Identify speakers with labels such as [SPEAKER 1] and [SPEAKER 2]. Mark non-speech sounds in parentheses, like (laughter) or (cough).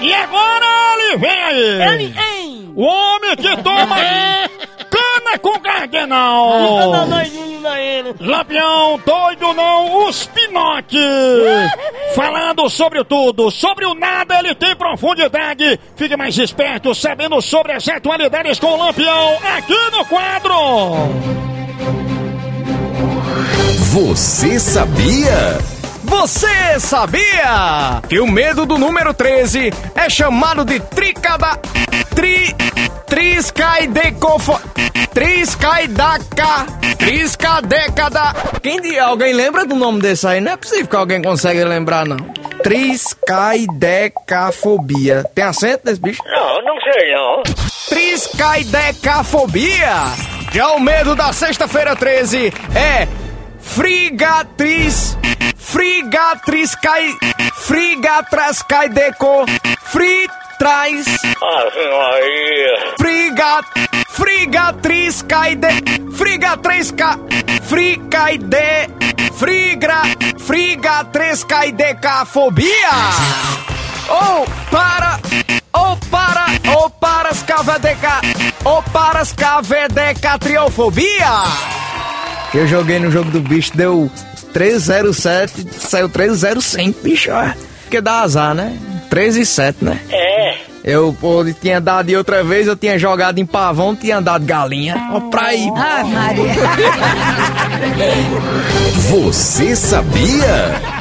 [SPEAKER 1] E agora ele vem aí!
[SPEAKER 2] Ele, hein?
[SPEAKER 1] O homem que toma (laughs) cana com cardenal!
[SPEAKER 2] Não, não, não, ele.
[SPEAKER 1] Lampião doido não, os Pinote! (laughs) Falando sobre tudo, sobre o nada ele tem profundidade. Fique mais esperto, sabendo sobre as atualidades com o Lampião aqui no quadro.
[SPEAKER 3] Você sabia?
[SPEAKER 4] Você sabia que o medo do número 13 é chamado de tricada... Tri... Triscaidecofo... Triscaidaca... Triscadécada... Quem de alguém lembra do nome desse aí? Não é possível que alguém consiga lembrar, não. Triscaidecafobia. Tem acento nesse bicho?
[SPEAKER 2] Não, não sei não.
[SPEAKER 4] Triscaidecafobia. Já o medo da sexta-feira 13 é frigatriz, frigatriscai, frigatrascaideco, fritrais,
[SPEAKER 2] Ave Maria.
[SPEAKER 4] frigat, frigatriscaide, frigatrisca, fricaide, frigra, frigatrescaidecafobia. Ou para, ou para, ou para as cavedeca, ou para as cavedecatriofobia. Eu joguei no jogo do bicho, deu 307, saiu 305, bicho, ó. Porque dá azar, né? 3 e 7, né?
[SPEAKER 2] É.
[SPEAKER 4] Eu pô, tinha dado de outra vez, eu tinha jogado em pavão, tinha dado galinha. Ó, pra aí.
[SPEAKER 5] Ai, Maria. (laughs)
[SPEAKER 3] Você sabia?